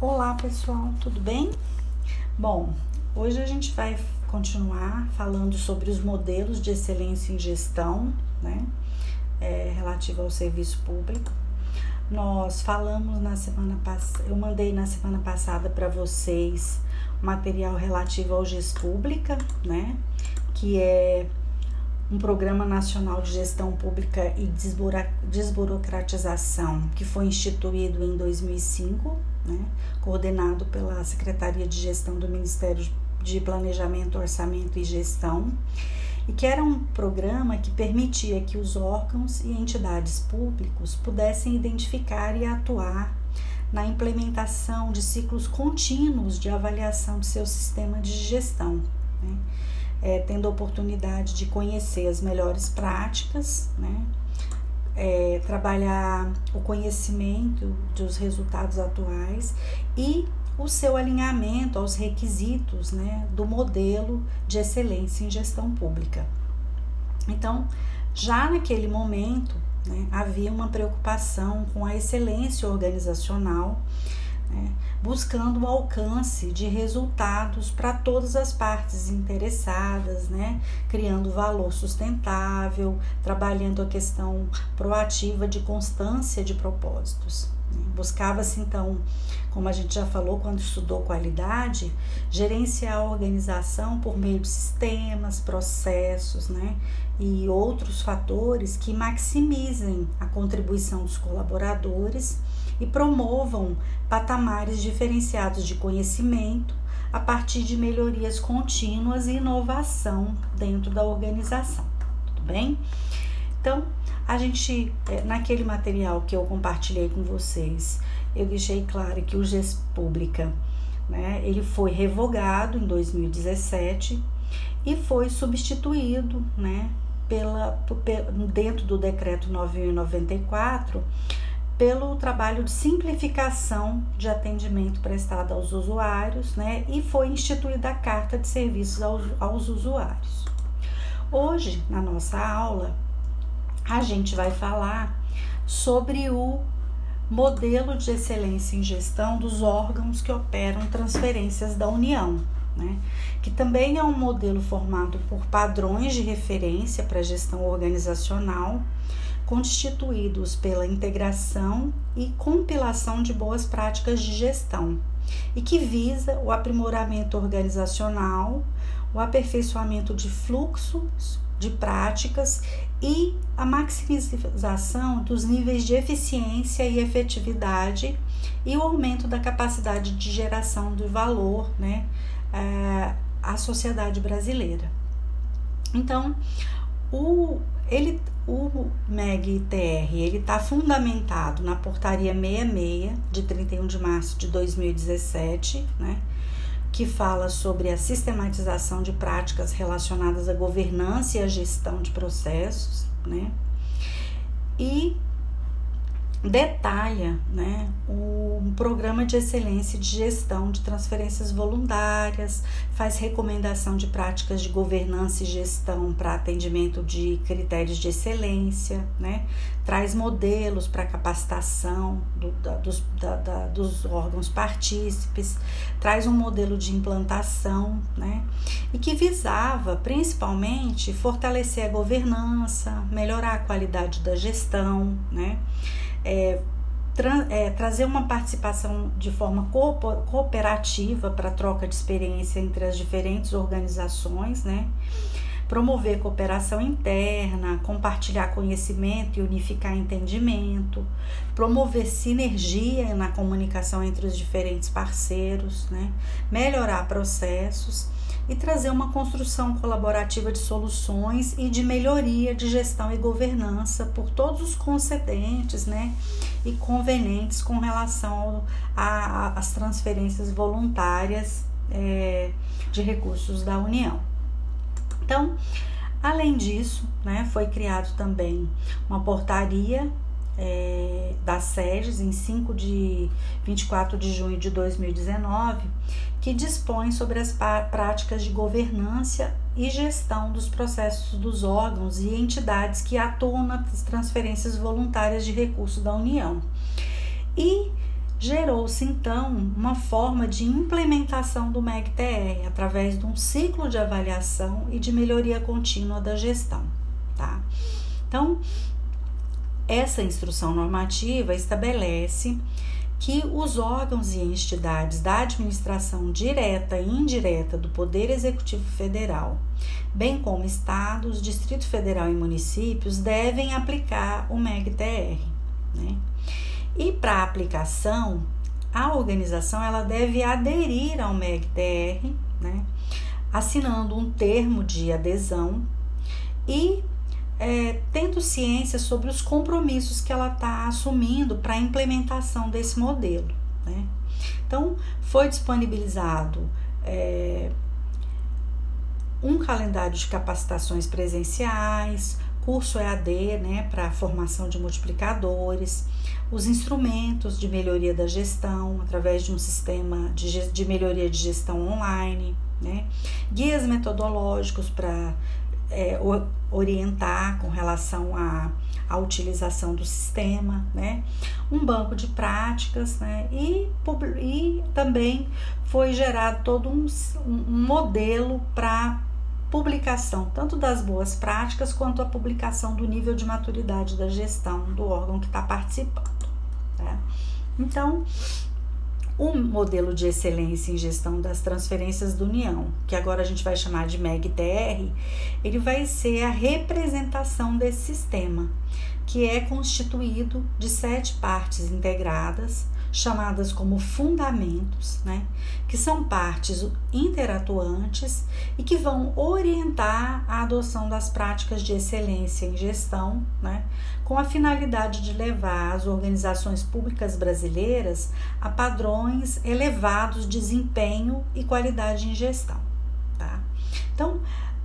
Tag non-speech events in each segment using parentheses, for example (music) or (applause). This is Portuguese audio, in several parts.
Olá pessoal, tudo bem? Bom, hoje a gente vai continuar falando sobre os modelos de excelência em gestão, né? É, relativo ao serviço público. Nós falamos na semana passada, eu mandei na semana passada para vocês material relativo ao GES Pública, né? Que é um programa nacional de gestão pública e desburocratização que foi instituído em 2005, né, coordenado pela Secretaria de Gestão do Ministério de Planejamento, Orçamento e Gestão, e que era um programa que permitia que os órgãos e entidades públicos pudessem identificar e atuar na implementação de ciclos contínuos de avaliação de seu sistema de gestão. Né? É, tendo a oportunidade de conhecer as melhores práticas, né? É, trabalhar o conhecimento dos resultados atuais e o seu alinhamento aos requisitos né, do modelo de excelência em gestão pública. Então, já naquele momento, né, havia uma preocupação com a excelência organizacional né, buscando o alcance de resultados para todas as partes interessadas, né, criando valor sustentável, trabalhando a questão proativa de constância de propósitos. Né. Buscava-se então, como a gente já falou quando estudou qualidade, gerenciar a organização por meio de sistemas, processos, né, e outros fatores que maximizem a contribuição dos colaboradores e promovam patamares diferenciados de conhecimento a partir de melhorias contínuas e inovação dentro da organização. Tudo bem? Então, a gente, é, naquele material que eu compartilhei com vocês, eu deixei claro que o GES Pública, né, ele foi revogado em 2017 e foi substituído, né, pela, dentro do decreto 9094 pelo trabalho de simplificação de atendimento prestado aos usuários, né? E foi instituída a carta de serviços aos, aos usuários. Hoje, na nossa aula, a gente vai falar sobre o modelo de excelência em gestão dos órgãos que operam transferências da União, né? que também é um modelo formado por padrões de referência para gestão organizacional constituídos pela integração e compilação de boas práticas de gestão e que visa o aprimoramento organizacional, o aperfeiçoamento de fluxos de práticas e a maximização dos níveis de eficiência e efetividade e o aumento da capacidade de geração de valor né, eh, à sociedade brasileira. Então, o, ele, o MEG-TR ele está fundamentado na portaria 66 de 31 de março de 2017, né, que fala sobre a sistematização de práticas relacionadas à governança e à gestão de processos, né, e detalha né, um programa de excelência de gestão de transferências voluntárias, faz recomendação de práticas de governança e gestão para atendimento de critérios de excelência, né, traz modelos para capacitação do, da, dos, da, da, dos órgãos partícipes, traz um modelo de implantação né, e que visava principalmente fortalecer a governança, melhorar a qualidade da gestão, né é, tra é, trazer uma participação de forma co cooperativa para troca de experiência entre as diferentes organizações, né? promover cooperação interna, compartilhar conhecimento e unificar entendimento, promover sinergia na comunicação entre os diferentes parceiros, né? melhorar processos e trazer uma construção colaborativa de soluções e de melhoria de gestão e governança por todos os concedentes né, e convenientes com relação às transferências voluntárias é, de recursos da União. Então, além disso, né, foi criado também uma portaria é, das SEDES em 5 de 24 de junho de 2019, que dispõe sobre as práticas de governança e gestão dos processos dos órgãos e entidades que atuam nas transferências voluntárias de recursos da União. E gerou-se então uma forma de implementação do MEG-TR através de um ciclo de avaliação e de melhoria contínua da gestão, tá? Então, essa instrução normativa estabelece que os órgãos e entidades da administração direta e indireta do Poder Executivo Federal, bem como estados, Distrito Federal e municípios, devem aplicar o MEG-TR. Né? E para aplicação, a organização ela deve aderir ao MEG-TR, né? assinando um termo de adesão e é, tendo ciência sobre os compromissos que ela está assumindo para a implementação desse modelo. Né? Então, foi disponibilizado é, um calendário de capacitações presenciais, curso EAD né, para formação de multiplicadores, os instrumentos de melhoria da gestão através de um sistema de, de melhoria de gestão online, né, guias metodológicos para é, orientar com relação à, à utilização do sistema, né? um banco de práticas né? e, e também foi gerado todo um, um modelo para publicação tanto das boas práticas quanto a publicação do nível de maturidade da gestão do órgão que está participando. Tá? Então, o modelo de excelência em gestão das transferências da União, que agora a gente vai chamar de MEG-TR, ele vai ser a representação desse sistema, que é constituído de sete partes integradas chamadas como fundamentos, né, que são partes interatuantes e que vão orientar a adoção das práticas de excelência em gestão, né, com a finalidade de levar as organizações públicas brasileiras a padrões elevados de desempenho e qualidade em gestão. Tá? Então,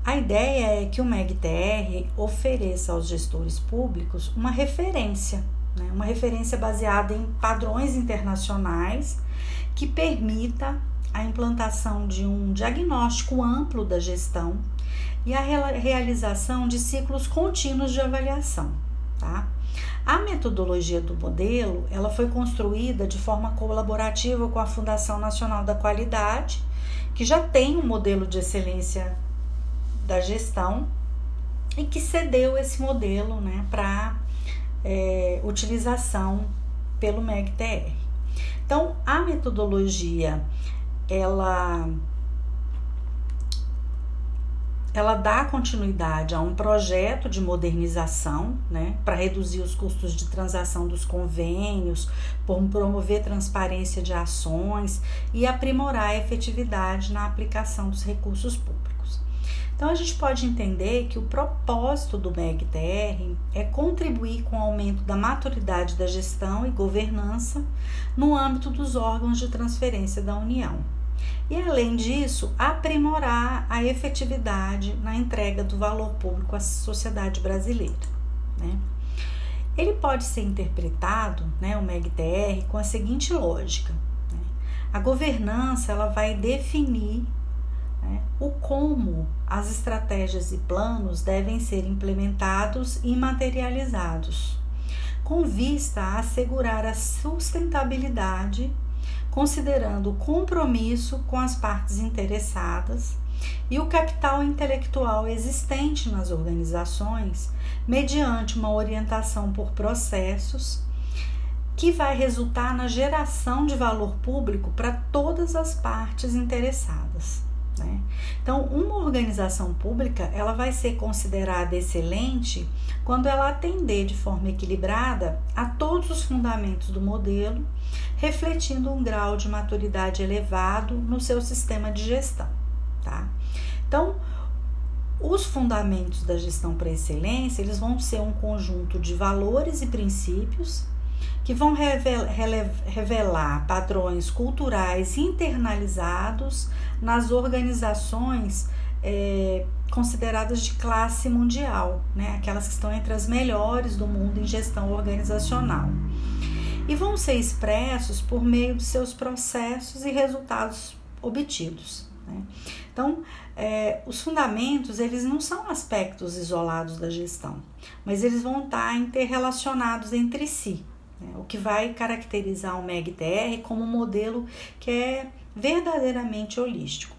a ideia é que o MEGTR ofereça aos gestores públicos uma referência né? uma referência baseada em padrões internacionais que permita a implantação de um diagnóstico amplo da gestão e a realização de ciclos contínuos de avaliação. Tá? A metodologia do modelo ela foi construída de forma colaborativa com a Fundação Nacional da Qualidade, que já tem um modelo de excelência da gestão e que cedeu esse modelo né, para é, utilização pelo MEG-TR. Então, a metodologia, ela ela dá continuidade a um projeto de modernização, né, para reduzir os custos de transação dos convênios, promover transparência de ações e aprimorar a efetividade na aplicação dos recursos públicos. Então a gente pode entender que o propósito do MEG-TR é contribuir com o aumento da maturidade da gestão e governança no âmbito dos órgãos de transferência da União. E além disso, aprimorar a efetividade na entrega do valor público à sociedade brasileira. Né? Ele pode ser interpretado, né, o MEG-TR, com a seguinte lógica: né? a governança ela vai definir? O como as estratégias e planos devem ser implementados e materializados, com vista a assegurar a sustentabilidade, considerando o compromisso com as partes interessadas e o capital intelectual existente nas organizações, mediante uma orientação por processos que vai resultar na geração de valor público para todas as partes interessadas. Né? Então, uma organização pública ela vai ser considerada excelente quando ela atender de forma equilibrada a todos os fundamentos do modelo, refletindo um grau de maturidade elevado no seu sistema de gestão. Tá? Então, os fundamentos da gestão para excelência eles vão ser um conjunto de valores e princípios que vão revelar padrões culturais internalizados nas organizações é, consideradas de classe mundial, né? aquelas que estão entre as melhores do mundo em gestão organizacional. E vão ser expressos por meio de seus processos e resultados obtidos. Né? Então, é, os fundamentos eles não são aspectos isolados da gestão, mas eles vão estar interrelacionados entre si. Né? o que vai caracterizar o MEG-TR como um modelo que é verdadeiramente holístico.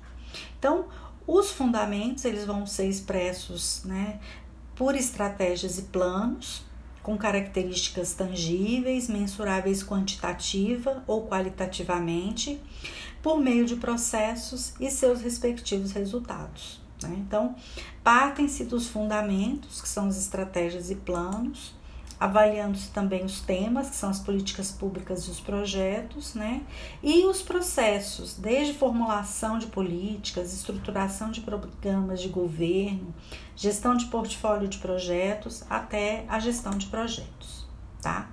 Então, os fundamentos eles vão ser expressos né, por estratégias e planos, com características tangíveis, mensuráveis quantitativa ou qualitativamente, por meio de processos e seus respectivos resultados. Né? Então, partem-se dos fundamentos, que são as estratégias e planos, avaliando-se também os temas, que são as políticas públicas e os projetos, né? E os processos, desde formulação de políticas, estruturação de programas de governo, gestão de portfólio de projetos, até a gestão de projetos, tá?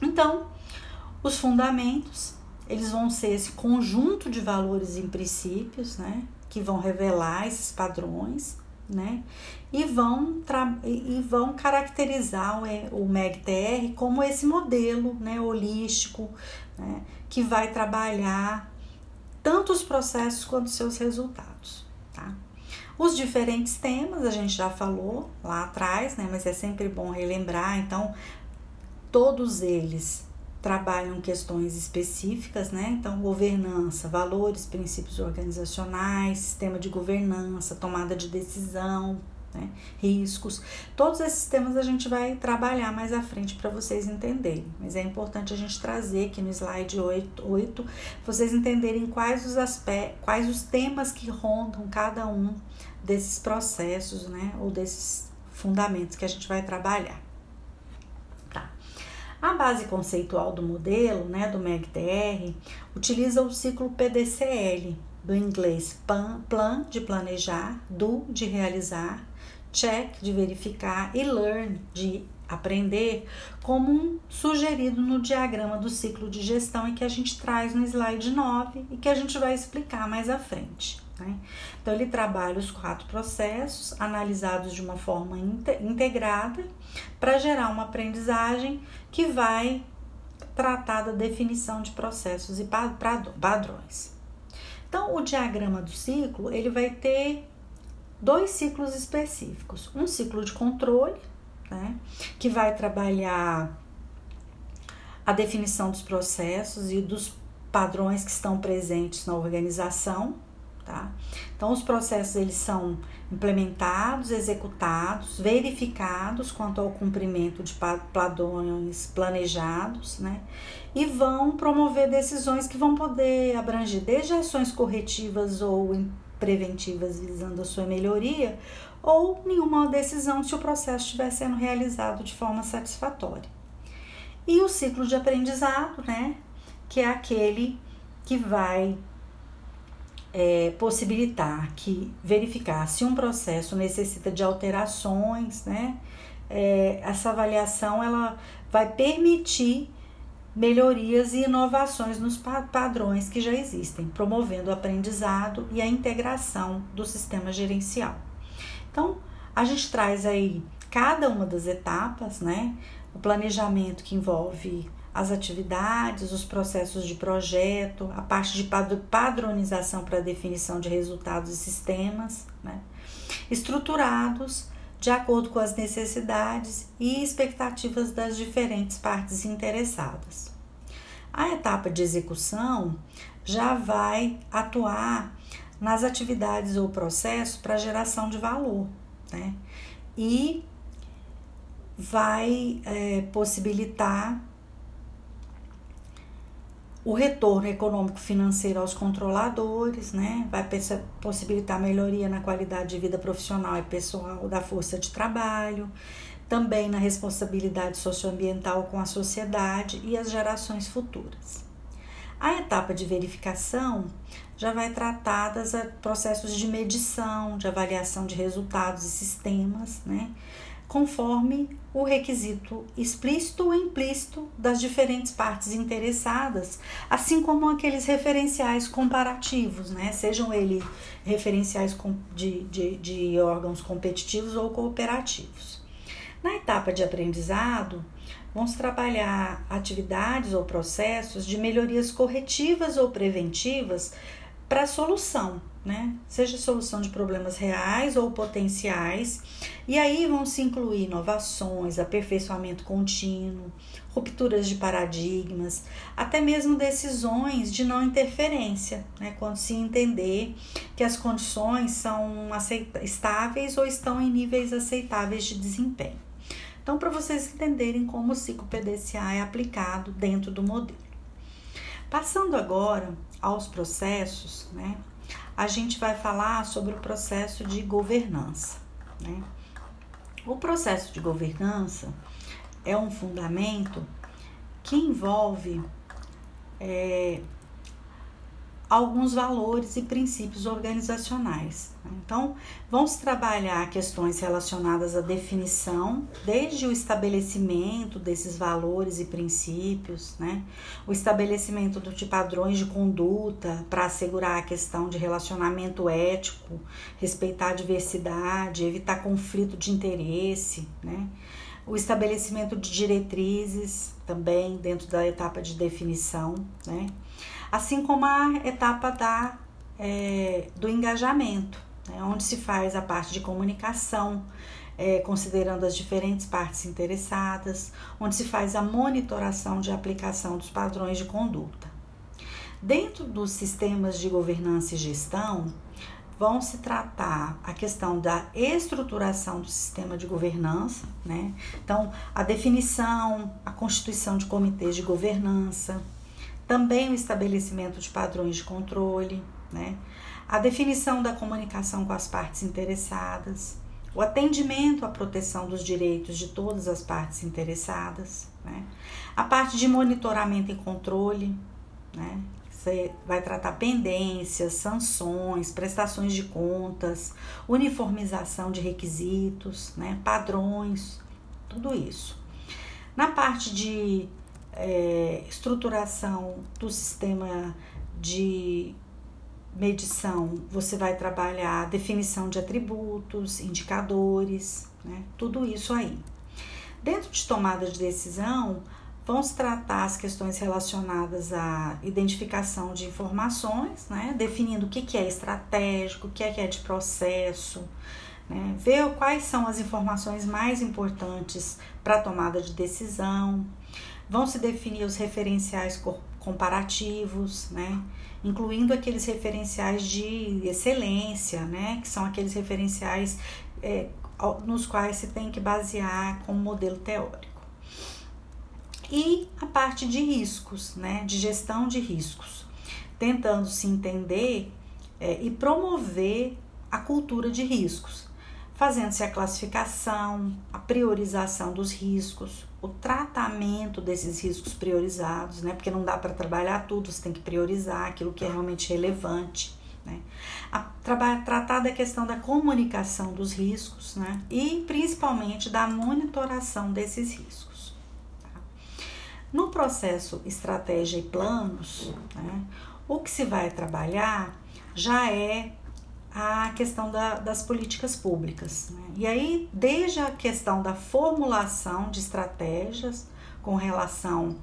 Então, os fundamentos, eles vão ser esse conjunto de valores e princípios, né? Que vão revelar esses padrões né? E vão, e vão caracterizar o, o MEGTR como esse modelo né, holístico né, que vai trabalhar tanto os processos quanto seus resultados. Tá? Os diferentes temas a gente já falou lá atrás, né, mas é sempre bom relembrar, então todos eles trabalham questões específicas, né? Então, governança, valores, princípios organizacionais, sistema de governança, tomada de decisão, né? riscos. Todos esses temas a gente vai trabalhar mais à frente para vocês entenderem. Mas é importante a gente trazer aqui no slide 8, 8 vocês entenderem quais os aspectos, quais os temas que rondam cada um desses processos, né? Ou desses fundamentos que a gente vai trabalhar. A base conceitual do modelo, né, do MEGTR, utiliza o ciclo PDCL, do inglês PAN, plan de planejar, do de realizar, check de verificar e learn de aprender, como um sugerido no diagrama do ciclo de gestão e que a gente traz no slide 9 e que a gente vai explicar mais à frente. Né? Então, ele trabalha os quatro processos analisados de uma forma integrada para gerar uma aprendizagem que vai tratar da definição de processos e padrões. Então, o diagrama do ciclo ele vai ter dois ciclos específicos: um ciclo de controle, né, que vai trabalhar a definição dos processos e dos padrões que estão presentes na organização, tá? Então os processos eles são implementados, executados, verificados quanto ao cumprimento de padrões planejados, né? E vão promover decisões que vão poder abranger desde ações corretivas ou preventivas visando a sua melhoria, ou nenhuma decisão se o processo estiver sendo realizado de forma satisfatória. E o ciclo de aprendizado, né? Que é aquele que vai é, possibilitar que verificar se um processo necessita de alterações, né? É, essa avaliação ela vai permitir melhorias e inovações nos padrões que já existem, promovendo o aprendizado e a integração do sistema gerencial. Então, a gente traz aí cada uma das etapas, né? O planejamento que envolve as atividades, os processos de projeto, a parte de padronização para definição de resultados e sistemas, né? estruturados de acordo com as necessidades e expectativas das diferentes partes interessadas. A etapa de execução já vai atuar nas atividades ou processos para geração de valor, né? E vai é, possibilitar o retorno econômico financeiro aos controladores, né? Vai possibilitar melhoria na qualidade de vida profissional e pessoal da força de trabalho, também na responsabilidade socioambiental com a sociedade e as gerações futuras. A etapa de verificação já vai tratar dos processos de medição, de avaliação de resultados e sistemas, né? Conforme o requisito explícito ou implícito das diferentes partes interessadas, assim como aqueles referenciais comparativos, né? sejam eles referenciais de, de, de órgãos competitivos ou cooperativos. Na etapa de aprendizado, vamos trabalhar atividades ou processos de melhorias corretivas ou preventivas para solução, né? Seja solução de problemas reais ou potenciais. E aí vão se incluir inovações, aperfeiçoamento contínuo, rupturas de paradigmas, até mesmo decisões de não interferência, né? Quando se entender que as condições são estáveis ou estão em níveis aceitáveis de desempenho. Então, para vocês entenderem como o ciclo PDCA é aplicado dentro do modelo. Passando agora aos processos, né? a gente vai falar sobre o processo de governança. Né? O processo de governança é um fundamento que envolve é, alguns valores e princípios organizacionais. Então, vão se trabalhar questões relacionadas à definição, desde o estabelecimento desses valores e princípios, né? o estabelecimento de padrões de conduta para assegurar a questão de relacionamento ético, respeitar a diversidade, evitar conflito de interesse, né? o estabelecimento de diretrizes também dentro da etapa de definição, né? Assim como a etapa da, é, do engajamento, né? onde se faz a parte de comunicação, é, considerando as diferentes partes interessadas, onde se faz a monitoração de aplicação dos padrões de conduta. Dentro dos sistemas de governança e gestão, vão se tratar a questão da estruturação do sistema de governança, né? Então, a definição, a constituição de comitês de governança, também o estabelecimento de padrões de controle, né? A definição da comunicação com as partes interessadas, o atendimento à proteção dos direitos de todas as partes interessadas, né? A parte de monitoramento e controle, né? Você vai tratar pendências, sanções, prestações de contas, uniformização de requisitos, né, padrões, tudo isso. Na parte de é, estruturação do sistema de medição, você vai trabalhar definição de atributos, indicadores, né, tudo isso aí. Dentro de tomada de decisão, vão se tratar as questões relacionadas à identificação de informações, né? definindo o que, é estratégico, o que é, que é de processo, né? ver quais são as informações mais importantes para a tomada de decisão. Vão se definir os referenciais comparativos, né? incluindo aqueles referenciais de excelência, né? que são aqueles referenciais é, nos quais se tem que basear como modelo teórico. E a parte de riscos, né, de gestão de riscos, tentando se entender é, e promover a cultura de riscos, fazendo-se a classificação, a priorização dos riscos, o tratamento desses riscos priorizados, né, porque não dá para trabalhar tudo, você tem que priorizar aquilo que é realmente relevante. Né? A, tratar da questão da comunicação dos riscos né? e principalmente da monitoração desses riscos. No processo estratégia e planos, né, o que se vai trabalhar já é a questão da, das políticas públicas. Né? E aí, desde a questão da formulação de estratégias com relação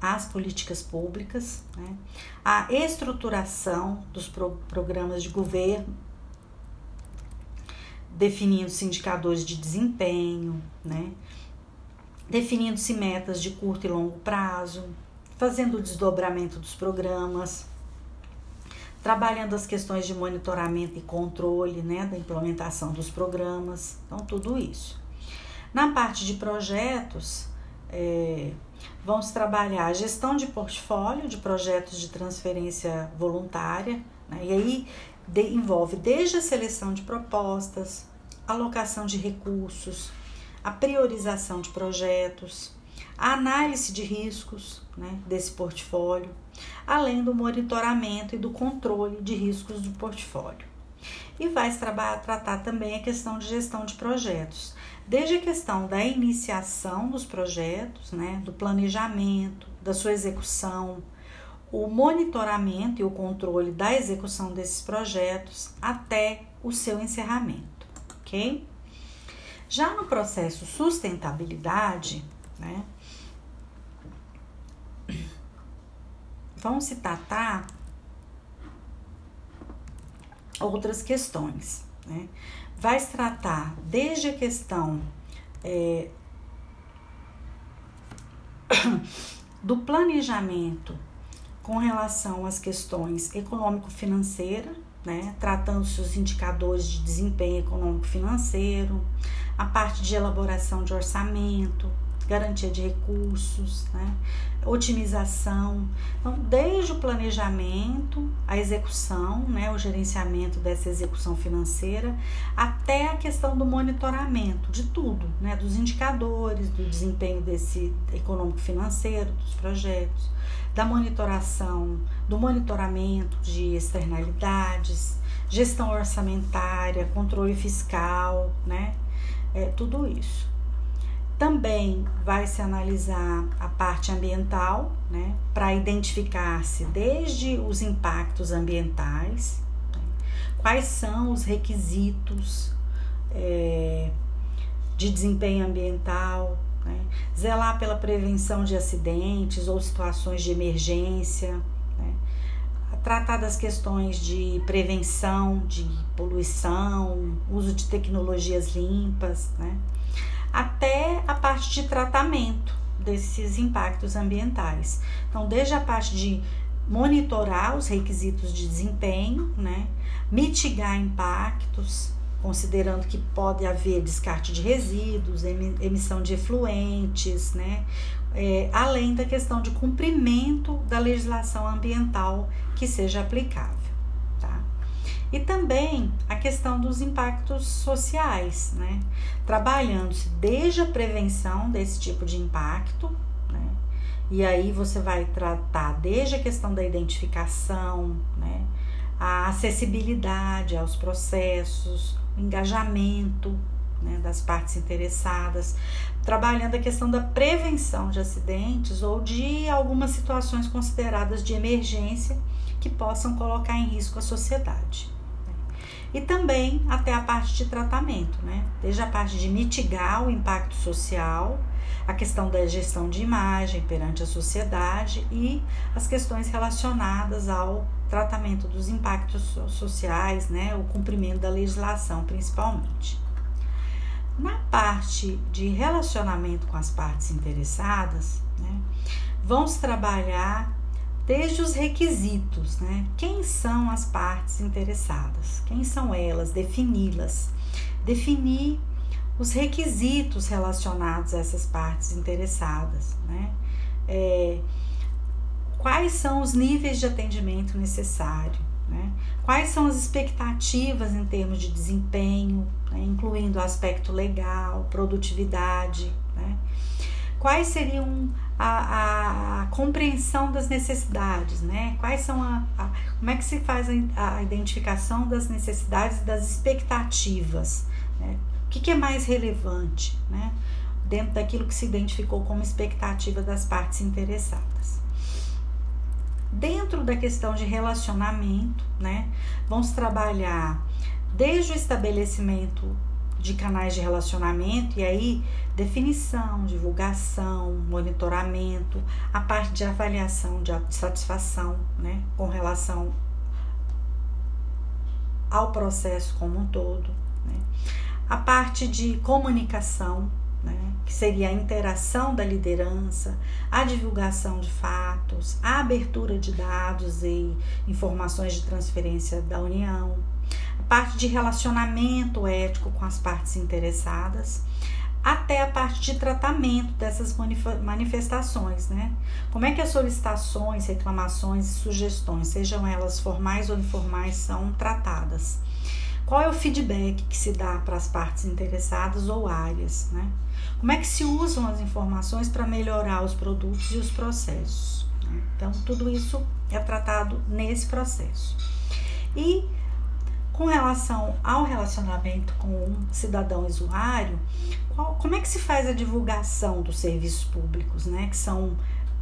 às políticas públicas, né? a estruturação dos pro, programas de governo, definindo-se indicadores de desempenho, né? definindo-se metas de curto e longo prazo, fazendo o desdobramento dos programas, trabalhando as questões de monitoramento e controle né, da implementação dos programas, então tudo isso. Na parte de projetos, é, vamos trabalhar a gestão de portfólio de projetos de transferência voluntária, né, e aí de, envolve desde a seleção de propostas, alocação de recursos, a priorização de projetos, a análise de riscos né, desse portfólio, além do monitoramento e do controle de riscos do portfólio. E vai tratar também a questão de gestão de projetos, desde a questão da iniciação dos projetos, né, do planejamento, da sua execução, o monitoramento e o controle da execução desses projetos até o seu encerramento, ok? Já no processo sustentabilidade, né, vão se tratar outras questões. Né? Vai se tratar desde a questão é, (coughs) do planejamento com relação às questões econômico-financeira, né, tratando-se os indicadores de desempenho econômico-financeiro, a parte de elaboração de orçamento, garantia de recursos, né? Otimização. Então, desde o planejamento, a execução, né? o gerenciamento dessa execução financeira, até a questão do monitoramento de tudo, né? dos indicadores, do desempenho desse econômico-financeiro, dos projetos, da monitoração, do monitoramento de externalidades, gestão orçamentária, controle fiscal, né? É, tudo isso. Também vai se analisar a parte ambiental, né, para identificar-se desde os impactos ambientais, né, quais são os requisitos é, de desempenho ambiental, né, zelar pela prevenção de acidentes ou situações de emergência, né, tratar das questões de prevenção de poluição, uso de tecnologias limpas, né? Até a parte de tratamento desses impactos ambientais. Então, desde a parte de monitorar os requisitos de desempenho, né, mitigar impactos, considerando que pode haver descarte de resíduos, emissão de efluentes, né, é, além da questão de cumprimento da legislação ambiental que seja aplicável. E também a questão dos impactos sociais, né? Trabalhando-se desde a prevenção desse tipo de impacto, né? E aí você vai tratar desde a questão da identificação, né? A acessibilidade aos processos, o engajamento né, das partes interessadas, trabalhando a questão da prevenção de acidentes ou de algumas situações consideradas de emergência que possam colocar em risco a sociedade e também até a parte de tratamento, né? Desde a parte de mitigar o impacto social, a questão da gestão de imagem perante a sociedade e as questões relacionadas ao tratamento dos impactos sociais, né? O cumprimento da legislação, principalmente. Na parte de relacionamento com as partes interessadas, né? Vamos trabalhar desde os requisitos, né? Quem são as partes interessadas? Quem são elas? Defini-las. Definir os requisitos relacionados a essas partes interessadas, né? É, quais são os níveis de atendimento necessário, né? Quais são as expectativas em termos de desempenho, né? incluindo o aspecto legal, produtividade, né? Quais seriam a, a, a, compreensão das necessidades, né? Quais são a, a como é que se faz a, identificação das necessidades e das expectativas, né? O que, que é mais relevante, né? Dentro daquilo que se identificou como expectativa das partes interessadas. Dentro da questão de relacionamento, né? Vamos trabalhar desde o estabelecimento de canais de relacionamento e aí definição, divulgação, monitoramento, a parte de avaliação de satisfação, né, com relação ao processo como um todo, né? a parte de comunicação, né, que seria a interação da liderança, a divulgação de fatos, a abertura de dados e informações de transferência da União, parte de relacionamento ético com as partes interessadas, até a parte de tratamento dessas manifestações, né? Como é que as solicitações, reclamações e sugestões, sejam elas formais ou informais, são tratadas? Qual é o feedback que se dá para as partes interessadas ou áreas, né? Como é que se usam as informações para melhorar os produtos e os processos? Né? Então, tudo isso é tratado nesse processo. E com relação ao relacionamento com um cidadão usuário, qual, como é que se faz a divulgação dos serviços públicos, né, que são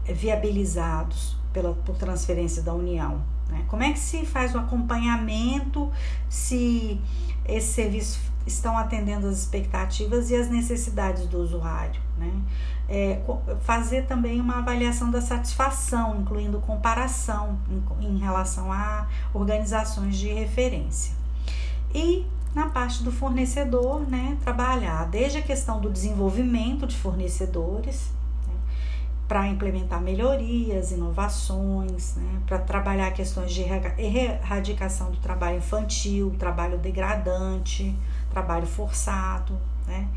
eh, viabilizados pela, por transferência da União? Né? Como é que se faz o acompanhamento se esses serviços estão atendendo as expectativas e as necessidades do usuário? Né? É, fazer também uma avaliação da satisfação, incluindo comparação em, em relação a organizações de referência. E na parte do fornecedor, né, trabalhar desde a questão do desenvolvimento de fornecedores, né, para implementar melhorias, inovações, né, para trabalhar questões de erradicação do trabalho infantil, trabalho degradante, trabalho forçado, né,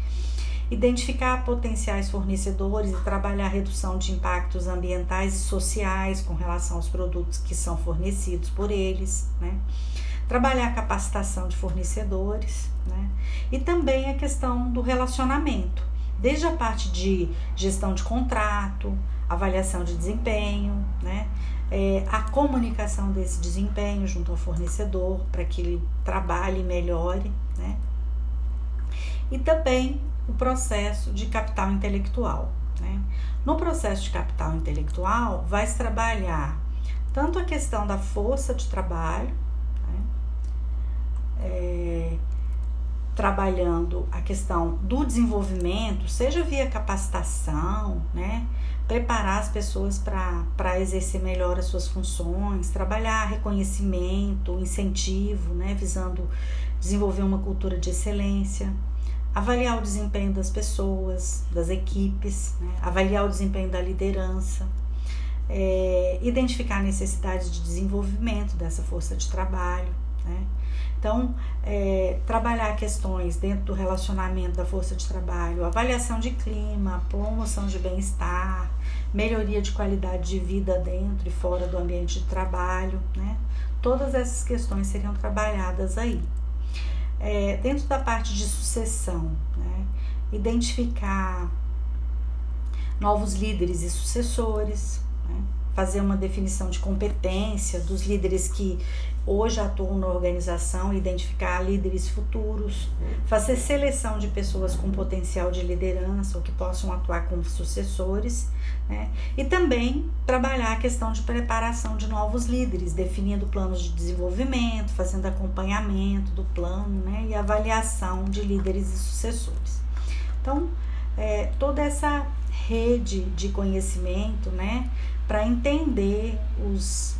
identificar potenciais fornecedores e trabalhar a redução de impactos ambientais e sociais com relação aos produtos que são fornecidos por eles, né? Trabalhar a capacitação de fornecedores né? e também a questão do relacionamento, desde a parte de gestão de contrato, avaliação de desempenho, né? É, a comunicação desse desempenho junto ao fornecedor para que ele trabalhe e melhore, né? E também o processo de capital intelectual. Né? No processo de capital intelectual, vai se trabalhar tanto a questão da força de trabalho? É, trabalhando a questão do desenvolvimento, seja via capacitação, né? preparar as pessoas para exercer melhor as suas funções, trabalhar reconhecimento, incentivo, né? visando desenvolver uma cultura de excelência avaliar o desempenho das pessoas, das equipes, né? avaliar o desempenho da liderança, é, identificar necessidades de desenvolvimento dessa força de trabalho. Né? Então, é, trabalhar questões dentro do relacionamento da força de trabalho, avaliação de clima, promoção de bem-estar, melhoria de qualidade de vida dentro e fora do ambiente de trabalho, né? Todas essas questões seriam trabalhadas aí é, dentro da parte de sucessão, né, identificar novos líderes e sucessores, né, fazer uma definição de competência dos líderes que hoje atuam na organização, identificar líderes futuros, fazer seleção de pessoas com potencial de liderança ou que possam atuar como sucessores, né? e também trabalhar a questão de preparação de novos líderes, definindo planos de desenvolvimento, fazendo acompanhamento do plano né? e avaliação de líderes e sucessores. Então, é, toda essa rede de conhecimento, né, para entender os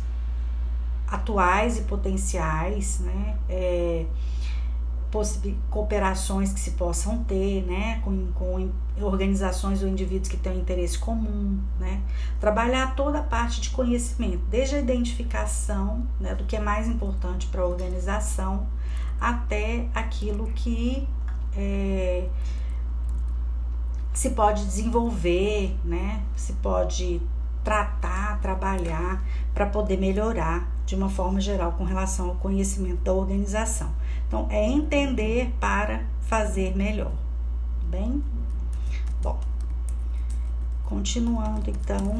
atuais e potenciais, né? É, cooperações que se possam ter, né, com, com organizações ou indivíduos que têm um interesse comum, né, trabalhar toda a parte de conhecimento, desde a identificação, né, do que é mais importante para a organização, até aquilo que é, se pode desenvolver, né, se pode tratar, trabalhar para poder melhorar de uma forma geral com relação ao conhecimento da organização. Então, é entender para fazer melhor. Bem? Bom, continuando então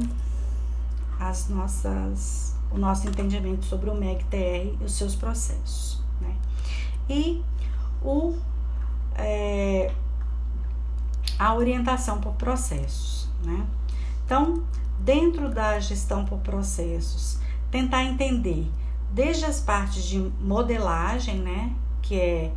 as nossas, o nosso entendimento sobre o MEG-TR e os seus processos. Né? E o, é, a orientação por processos. Né? Então, dentro da gestão por processos, tentar entender desde as partes de modelagem, né, que é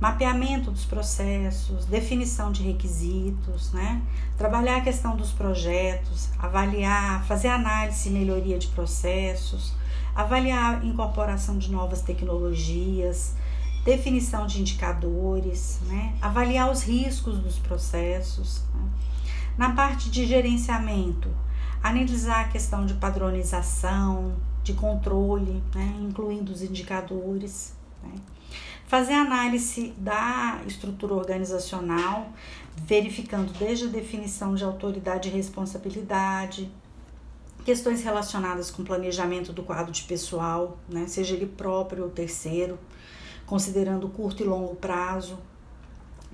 mapeamento dos processos, definição de requisitos, né? Trabalhar a questão dos projetos, avaliar, fazer análise e melhoria de processos, avaliar incorporação de novas tecnologias, definição de indicadores, né? Avaliar os riscos dos processos. Né? Na parte de gerenciamento, analisar a questão de padronização, de controle, né, incluindo os indicadores, né, fazer análise da estrutura organizacional, verificando desde a definição de autoridade e responsabilidade, questões relacionadas com planejamento do quadro de pessoal, né, seja ele próprio ou terceiro, considerando curto e longo prazo,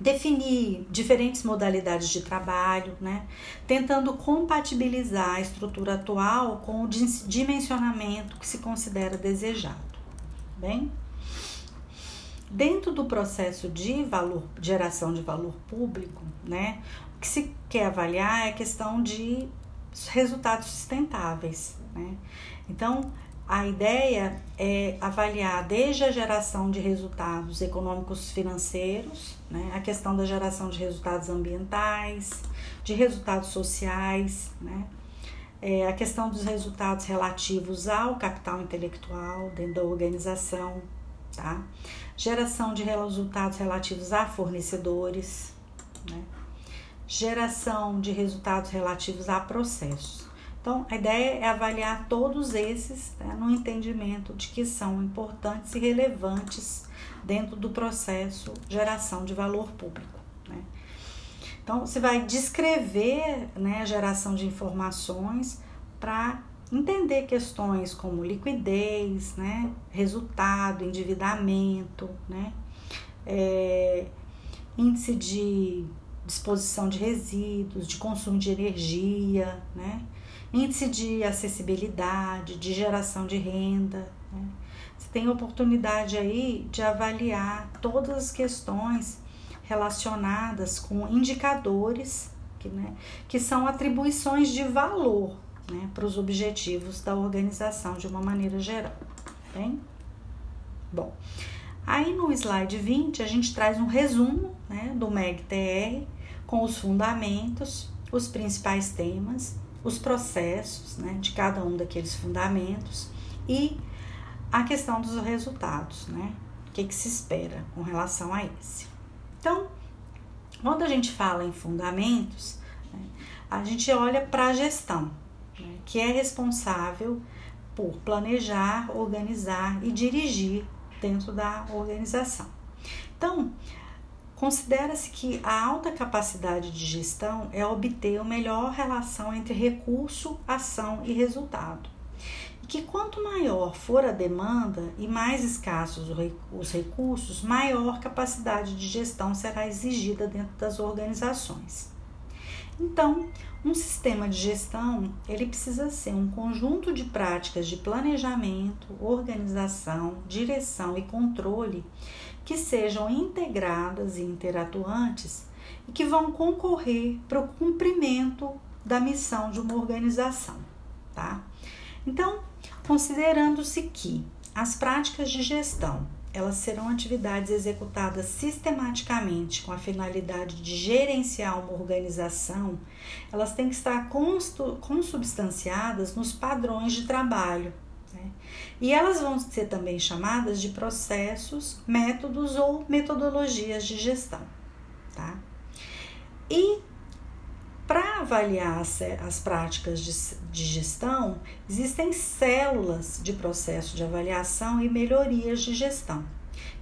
definir diferentes modalidades de trabalho, né? tentando compatibilizar a estrutura atual com o dimensionamento que se considera desejado. Bem, dentro do processo de valor, geração de valor público, né, o que se quer avaliar é a questão de resultados sustentáveis. Né? Então, a ideia é avaliar desde a geração de resultados econômicos financeiros, né, a questão da geração de resultados ambientais, de resultados sociais, né, é, a questão dos resultados relativos ao capital intelectual dentro da organização, tá? Geração de resultados relativos a fornecedores, né? Geração de resultados relativos a processos. Então, a ideia é avaliar todos esses né, no entendimento de que são importantes e relevantes dentro do processo geração de valor público. Né? Então, você vai descrever né, a geração de informações para entender questões como liquidez, né, resultado, endividamento, né, é, índice de disposição de resíduos, de consumo de energia, né, índice de acessibilidade, de geração de renda. Né. Você tem oportunidade aí de avaliar todas as questões relacionadas com indicadores que, né, que são atribuições de valor né, para os objetivos da organização de uma maneira geral. Bem? Bom, aí no slide 20 a gente traz um resumo né, do MEG-TR com os fundamentos, os principais temas, os processos né, de cada um daqueles fundamentos e a questão dos resultados, né? O que, que se espera com relação a esse. Então, quando a gente fala em fundamentos, né, a gente olha para a gestão, né, que é responsável por planejar, organizar e dirigir dentro da organização. Então, considera-se que a alta capacidade de gestão é obter a melhor relação entre recurso, ação e resultado. E que quanto maior for a demanda e mais escassos os recursos, maior capacidade de gestão será exigida dentro das organizações. Então, um sistema de gestão, ele precisa ser um conjunto de práticas de planejamento, organização, direção e controle que sejam integradas e interatuantes e que vão concorrer para o cumprimento da missão de uma organização, tá? Então, considerando-se que as práticas de gestão elas serão atividades executadas sistematicamente com a finalidade de gerenciar uma organização, elas têm que estar consubstanciadas nos padrões de trabalho. Né? E elas vão ser também chamadas de processos, métodos ou metodologias de gestão. Tá? E para avaliar as, as práticas de, de, gestão, existem células de processo de avaliação e melhorias de gestão,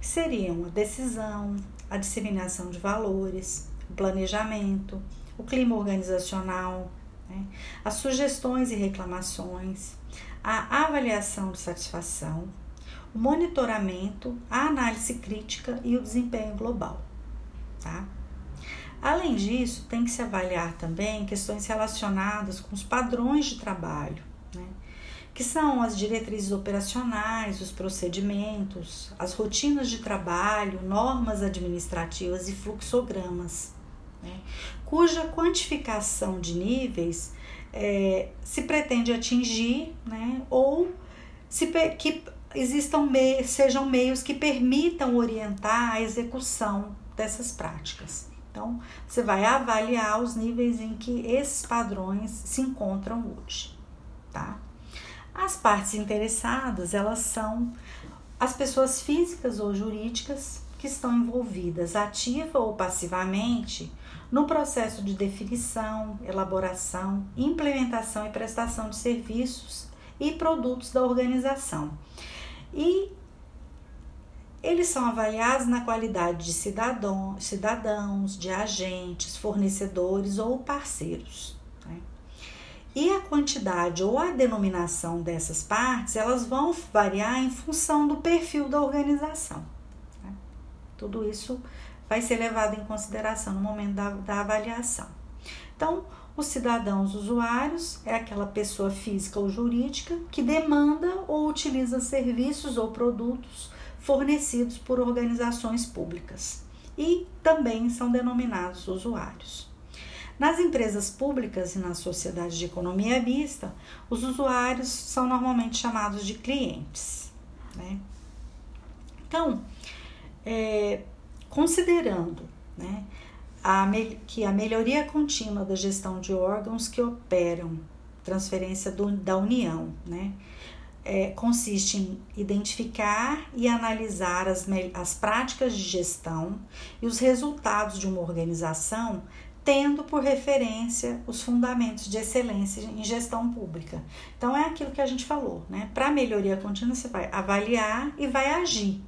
que seriam a decisão, a disseminação de valores, o planejamento, o clima organizacional, né, as sugestões e reclamações, a avaliação de satisfação, o monitoramento, a análise crítica e o desempenho global. Tá? Além disso, tem que se avaliar também questões relacionadas com os padrões de trabalho, né? que são as diretrizes operacionais, os procedimentos, as rotinas de trabalho, normas administrativas e fluxogramas, né? cuja quantificação de níveis é, se pretende atingir, né? ou se que existam meios, sejam meios que permitam orientar a execução dessas práticas. Então, você vai avaliar os níveis em que esses padrões se encontram hoje, tá? As partes interessadas, elas são as pessoas físicas ou jurídicas que estão envolvidas ativa ou passivamente no processo de definição, elaboração, implementação e prestação de serviços e produtos da organização. E eles são avaliados na qualidade de cidadão, cidadãos, de agentes, fornecedores ou parceiros. Né? E a quantidade ou a denominação dessas partes, elas vão variar em função do perfil da organização. Né? Tudo isso vai ser levado em consideração no momento da, da avaliação. Então, os cidadãos usuários é aquela pessoa física ou jurídica que demanda ou utiliza serviços ou produtos fornecidos por organizações públicas e também são denominados usuários. Nas empresas públicas e nas sociedades de economia mista, os usuários são normalmente chamados de clientes. Né? Então, é, considerando né, a, que a melhoria contínua da gestão de órgãos que operam transferência do, da União, né, é, consiste em identificar e analisar as, as práticas de gestão e os resultados de uma organização, tendo por referência os fundamentos de excelência em gestão pública. Então, é aquilo que a gente falou, né? Para melhoria contínua, você vai avaliar e vai agir,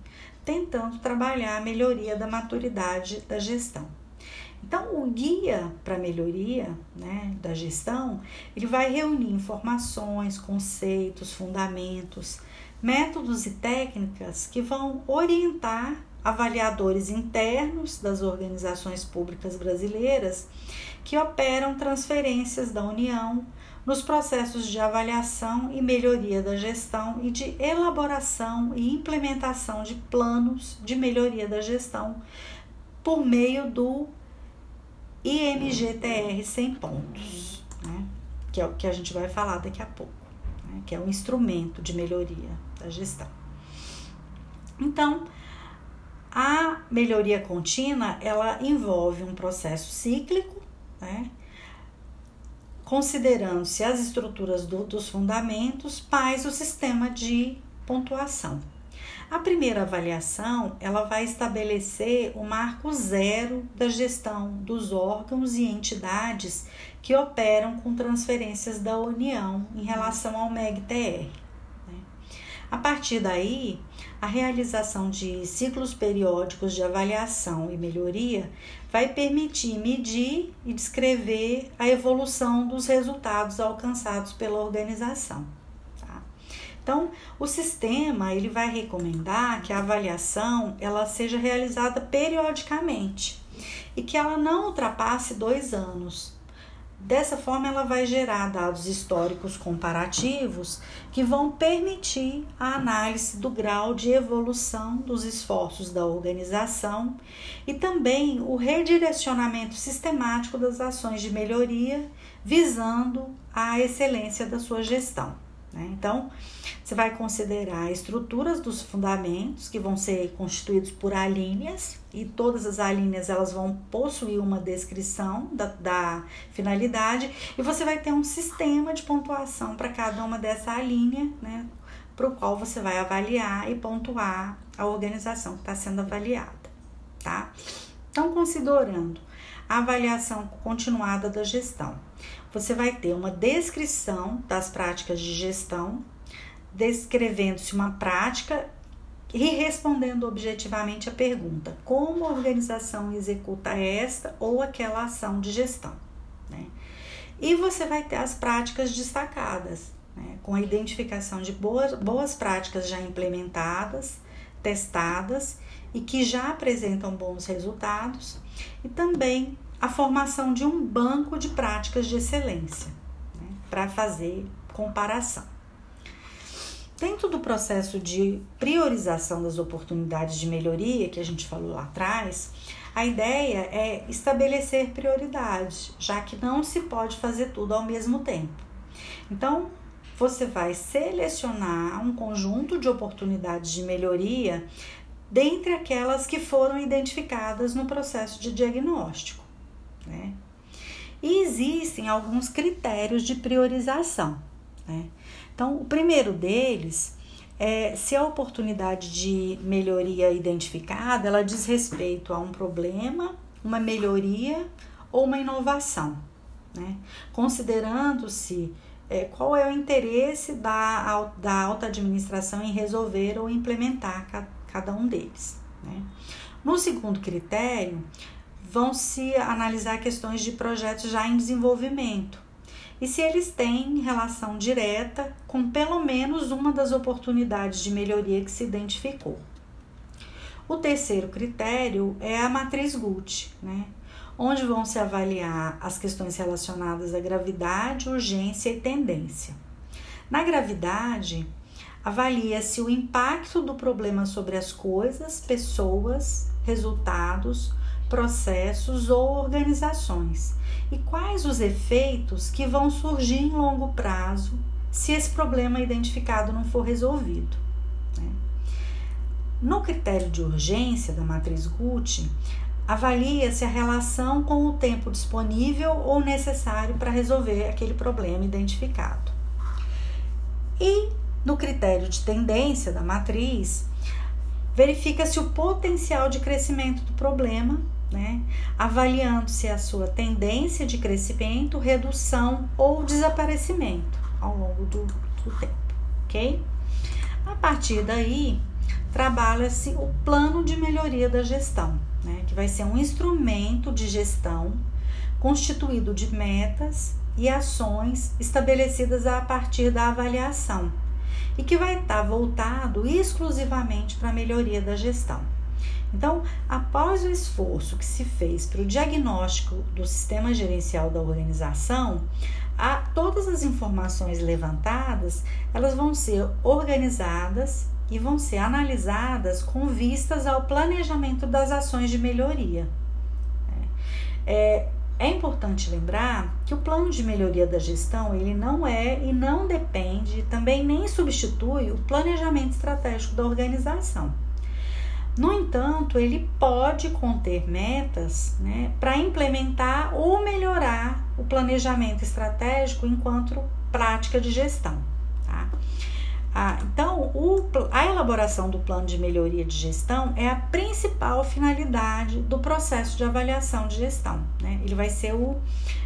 tentando trabalhar a melhoria da maturidade da gestão. Então, o guia para melhoria né, da gestão, ele vai reunir informações, conceitos, fundamentos, métodos e técnicas que vão orientar avaliadores internos das organizações públicas brasileiras que operam transferências da União nos processos de avaliação e melhoria da gestão e de elaboração e implementação de planos de melhoria da gestão por meio do IMGTR 100 pontos, né? que é o que a gente vai falar daqui a pouco, né? que é um instrumento de melhoria da gestão. Então, a melhoria contínua ela envolve um processo cíclico, né? Considerando-se as estruturas do, dos fundamentos, mais o sistema de pontuação. A primeira avaliação, ela vai estabelecer o marco zero da gestão dos órgãos e entidades que operam com transferências da União em relação ao MEG-TR. Né? A partir daí, a realização de ciclos periódicos de avaliação e melhoria vai permitir medir e descrever a evolução dos resultados alcançados pela organização. Então, o sistema ele vai recomendar que a avaliação ela seja realizada periodicamente e que ela não ultrapasse dois anos. Dessa forma, ela vai gerar dados históricos comparativos que vão permitir a análise do grau de evolução dos esforços da organização e também o redirecionamento sistemático das ações de melhoria, visando a excelência da sua gestão. Né? Então, você vai considerar estruturas dos fundamentos que vão ser constituídos por alíneas e todas as alíneas elas vão possuir uma descrição da, da finalidade e você vai ter um sistema de pontuação para cada uma dessa alínea, né? Para o qual você vai avaliar e pontuar a organização que está sendo avaliada, tá? Então, considerando a avaliação continuada da gestão, você vai ter uma descrição das práticas de gestão, descrevendo-se uma prática e respondendo objetivamente a pergunta: como a organização executa esta ou aquela ação de gestão? Né? E você vai ter as práticas destacadas, né? com a identificação de boas, boas práticas já implementadas, testadas e que já apresentam bons resultados, e também a formação de um banco de práticas de excelência né, para fazer comparação. Dentro do processo de priorização das oportunidades de melhoria que a gente falou lá atrás, a ideia é estabelecer prioridades, já que não se pode fazer tudo ao mesmo tempo. Então, você vai selecionar um conjunto de oportunidades de melhoria dentre aquelas que foram identificadas no processo de diagnóstico. Né? E existem alguns critérios de priorização. Né? Então, o primeiro deles é se a oportunidade de melhoria identificada ela diz respeito a um problema, uma melhoria ou uma inovação, né? considerando-se é, qual é o interesse da, da alta administração em resolver ou implementar cada um deles. Né? No segundo critério, vão se analisar questões de projetos já em desenvolvimento e se eles têm relação direta com pelo menos uma das oportunidades de melhoria que se identificou. O terceiro critério é a matriz GUT, né? onde vão se avaliar as questões relacionadas à gravidade, urgência e tendência. Na gravidade, avalia-se o impacto do problema sobre as coisas, pessoas, resultados, processos ou organizações e quais os efeitos que vão surgir em longo prazo se esse problema identificado não for resolvido. Né? No critério de urgência da matriz GUT, avalia-se a relação com o tempo disponível ou necessário para resolver aquele problema identificado. E no critério de tendência da matriz, verifica-se o potencial de crescimento do problema, né? avaliando-se a sua tendência de crescimento, redução ou desaparecimento ao longo do, do tempo, ok? A partir daí, trabalha-se o plano de melhoria da gestão, né? que vai ser um instrumento de gestão constituído de metas e ações estabelecidas a partir da avaliação e que vai estar voltado exclusivamente para a melhoria da gestão. Então, após o esforço que se fez para o diagnóstico do sistema gerencial da organização, a, todas as informações levantadas elas vão ser organizadas e vão ser analisadas com vistas ao planejamento das ações de melhoria. É, é importante lembrar que o plano de melhoria da gestão ele não é e não depende, também nem substitui o planejamento estratégico da organização. No entanto, ele pode conter metas né, para implementar ou melhorar o planejamento estratégico enquanto prática de gestão. Tá? Ah, então, o, a elaboração do plano de melhoria de gestão é a principal finalidade do processo de avaliação de gestão. Né? Ele vai ser o,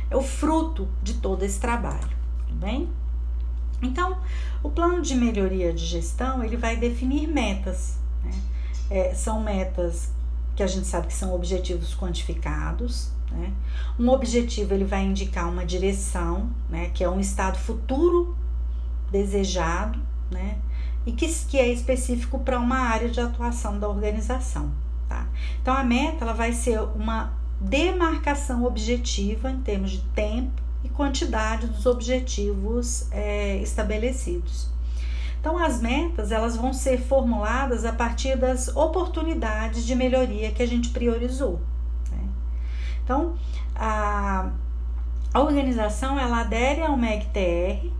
é o fruto de todo esse trabalho, bem? Então, o plano de melhoria de gestão ele vai definir metas. Né? É, são metas que a gente sabe que são objetivos quantificados. Né? Um objetivo ele vai indicar uma direção, né? que é um estado futuro desejado né? E que, que é específico para uma área de atuação da organização, tá? Então a meta ela vai ser uma demarcação objetiva em termos de tempo e quantidade dos objetivos é, estabelecidos. Então as metas elas vão ser formuladas a partir das oportunidades de melhoria que a gente priorizou. Né? Então a, a organização ela adere ao MEG-TR,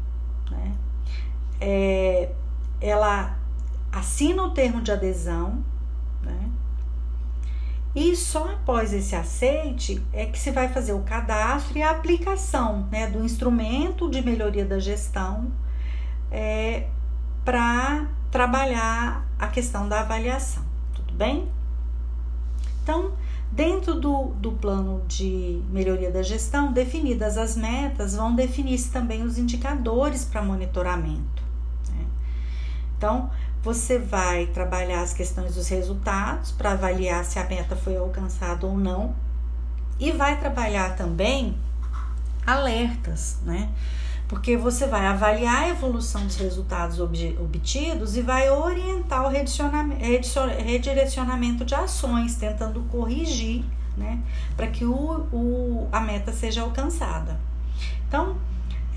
né? é, ela assina o termo de adesão, né? E só após esse aceite é que se vai fazer o cadastro e a aplicação né, do instrumento de melhoria da gestão é, para trabalhar a questão da avaliação. Tudo bem? Então, dentro do, do plano de melhoria da gestão, definidas as metas, vão definir-se também os indicadores para monitoramento. Então, você vai trabalhar as questões dos resultados para avaliar se a meta foi alcançada ou não, e vai trabalhar também alertas, né? Porque você vai avaliar a evolução dos resultados obtidos e vai orientar o redirecionamento de ações, tentando corrigir, né? Para que o, o, a meta seja alcançada. Então,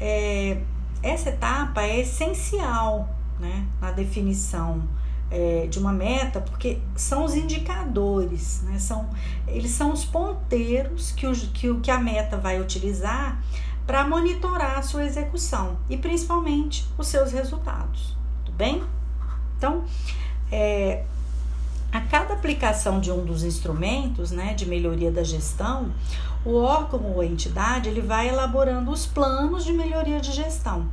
é, essa etapa é essencial né, na definição é, de uma meta, porque são os indicadores, né, são, eles são os ponteiros que, o, que, que a meta vai utilizar para monitorar a sua execução e principalmente os seus resultados. Tudo bem? Então, é, a cada aplicação de um dos instrumentos né, de melhoria da gestão, o órgão ou a entidade ele vai elaborando os planos de melhoria de gestão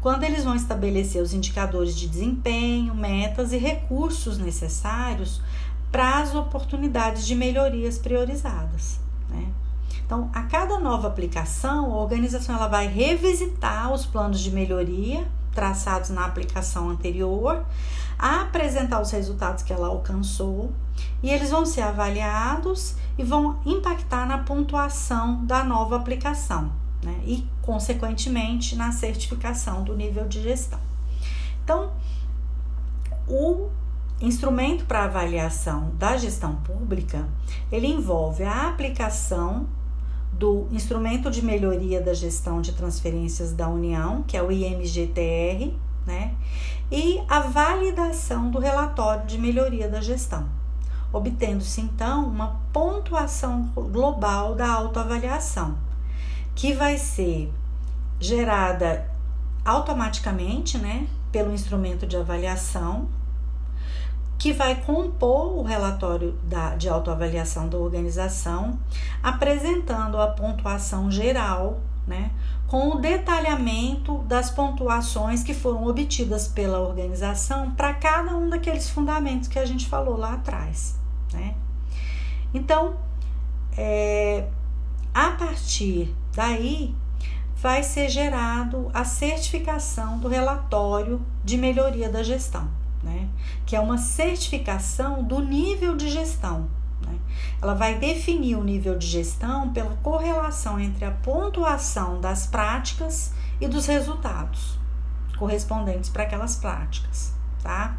quando eles vão estabelecer os indicadores de desempenho, metas e recursos necessários para as oportunidades de melhorias priorizadas. Então, a cada nova aplicação, a organização ela vai revisitar os planos de melhoria traçados na aplicação anterior, apresentar os resultados que ela alcançou e eles vão ser avaliados e vão impactar na pontuação da nova aplicação né? e, consequentemente, na certificação do nível de gestão. Então, o instrumento para avaliação da gestão pública, ele envolve a aplicação do instrumento de melhoria da gestão de transferências da União, que é o IMGTR, né? E a validação do relatório de melhoria da gestão, obtendo-se então uma pontuação global da autoavaliação que vai ser gerada automaticamente, né, pelo instrumento de avaliação, que vai compor o relatório da, de autoavaliação da organização, apresentando a pontuação geral né, com o detalhamento das pontuações que foram obtidas pela organização para cada um daqueles fundamentos que a gente falou lá atrás. Né? Então, é, a partir daí, vai ser gerado a certificação do relatório de melhoria da gestão? Que é uma certificação do nível de gestão. Né? Ela vai definir o nível de gestão pela correlação entre a pontuação das práticas e dos resultados correspondentes para aquelas práticas, tá?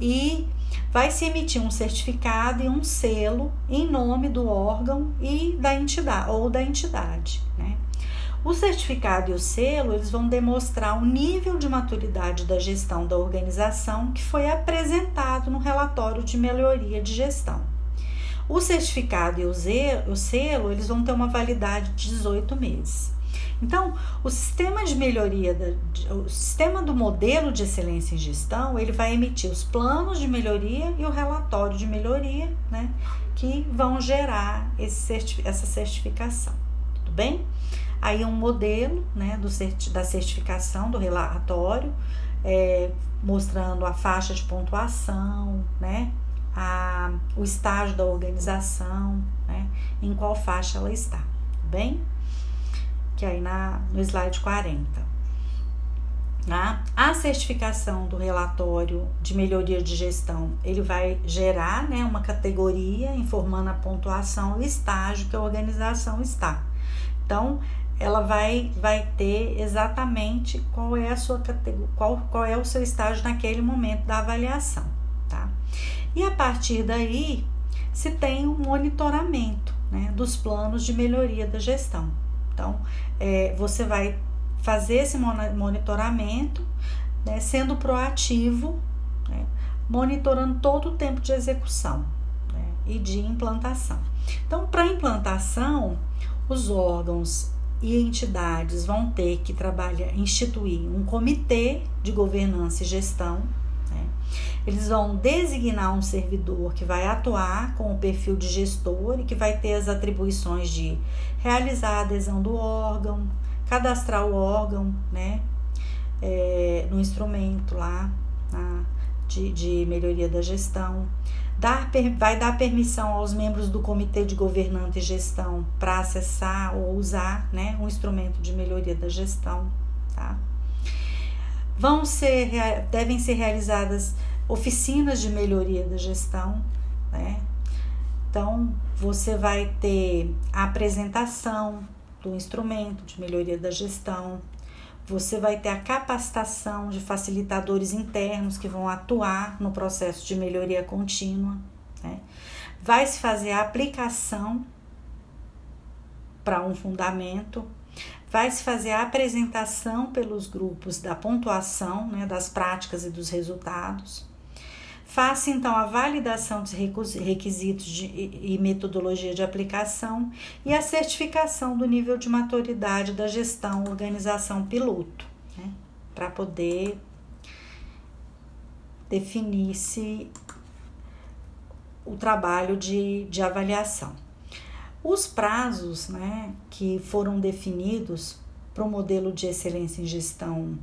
E vai se emitir um certificado e um selo em nome do órgão e da entidade ou da entidade, né? O certificado e o selo, eles vão demonstrar o nível de maturidade da gestão da organização que foi apresentado no relatório de melhoria de gestão. O certificado e o selo, eles vão ter uma validade de 18 meses. Então, o sistema de melhoria, o sistema do modelo de excelência em gestão, ele vai emitir os planos de melhoria e o relatório de melhoria, né, que vão gerar esse, essa certificação. Tudo bem? Aí um modelo né, do, da certificação do relatório, é, mostrando a faixa de pontuação, né, a, o estágio da organização, né, em qual faixa ela está, bem? Que aí na, no slide 40. Tá? A certificação do relatório de melhoria de gestão, ele vai gerar né, uma categoria informando a pontuação e o estágio que a organização está. Então, ela vai, vai ter exatamente qual é a sua qual, qual é o seu estágio naquele momento da avaliação, tá? E a partir daí se tem um monitoramento né, dos planos de melhoria da gestão. Então, é, você vai fazer esse monitoramento, né, sendo proativo, né, monitorando todo o tempo de execução né, e de implantação. Então, para implantação, os órgãos e entidades vão ter que trabalhar, instituir um comitê de governança e gestão. Né? Eles vão designar um servidor que vai atuar com o perfil de gestor e que vai ter as atribuições de realizar a adesão do órgão, cadastrar o órgão, né? É, no instrumento lá na, de, de melhoria da gestão, dar, vai dar permissão aos membros do Comitê de Governança e Gestão para acessar ou usar né, um instrumento de melhoria da gestão. Tá? Vão ser, devem ser realizadas oficinas de melhoria da gestão. Né? Então, você vai ter a apresentação do instrumento de melhoria da gestão, você vai ter a capacitação de facilitadores internos que vão atuar no processo de melhoria contínua. Né? Vai se fazer a aplicação para um fundamento, vai se fazer a apresentação pelos grupos da pontuação, né, das práticas e dos resultados. Faça então a validação dos requisitos de, e metodologia de aplicação e a certificação do nível de maturidade da gestão organização piloto, né, para poder definir-se o trabalho de, de avaliação. Os prazos né, que foram definidos para o modelo de excelência em gestão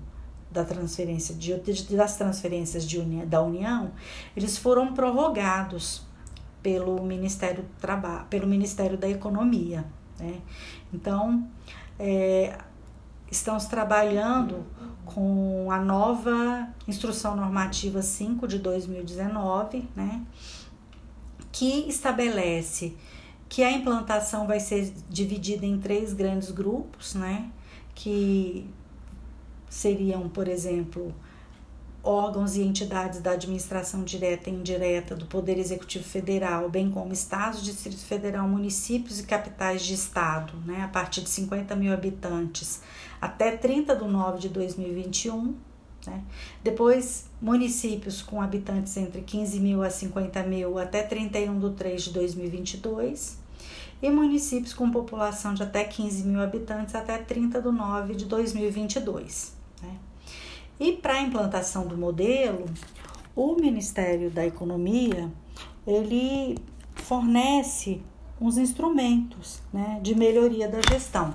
da transferência de, das transferências de da União, eles foram prorrogados pelo Ministério do Trabalho, pelo Ministério da Economia. Né? Então, é, estamos trabalhando com a nova Instrução Normativa 5 de 2019, né? que estabelece que a implantação vai ser dividida em três grandes grupos, né? que seriam, por exemplo, órgãos e entidades da administração direta e indireta do Poder Executivo Federal, bem como estados, Distrito Federal, municípios e capitais de estado, né, a partir de 50 mil habitantes, até 30 de nove de 2021. Né? Depois, municípios com habitantes entre 15 mil a 50 mil até 31 de 3 de 2022 e municípios com população de até 15 mil habitantes até 30 de nove de 2022. E para a implantação do modelo, o Ministério da Economia ele fornece uns instrumentos né, de melhoria da gestão.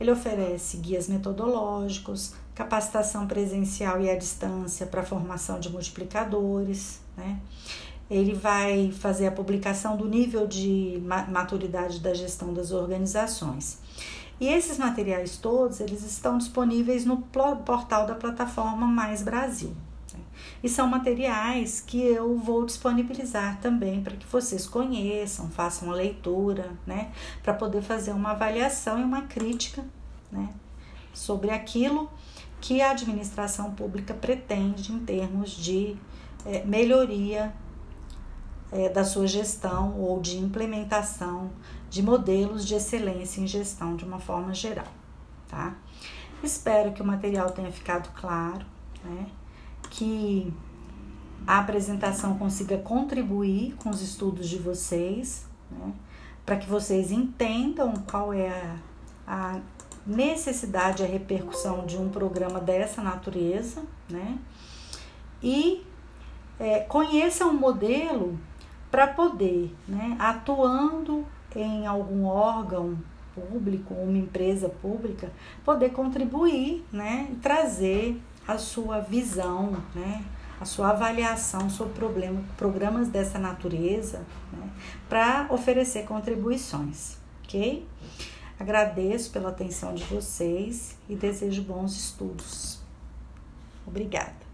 Ele oferece guias metodológicos, capacitação presencial e à distância para formação de multiplicadores, né? Ele vai fazer a publicação do nível de maturidade da gestão das organizações. E esses materiais todos, eles estão disponíveis no portal da plataforma Mais Brasil. Né? E são materiais que eu vou disponibilizar também para que vocês conheçam, façam leitura, né? Para poder fazer uma avaliação e uma crítica, né? Sobre aquilo que a administração pública pretende em termos de é, melhoria é, da sua gestão ou de implementação de modelos de excelência em gestão de uma forma geral, tá? Espero que o material tenha ficado claro, né? Que a apresentação consiga contribuir com os estudos de vocês, né? Para que vocês entendam qual é a, a necessidade, a repercussão de um programa dessa natureza, né? E é, conheça um modelo para poder, né, atuando em algum órgão público, uma empresa pública, poder contribuir, né, e trazer a sua visão, né, a sua avaliação sobre problema, programas dessa natureza, né, para oferecer contribuições, ok? Agradeço pela atenção de vocês e desejo bons estudos. Obrigada.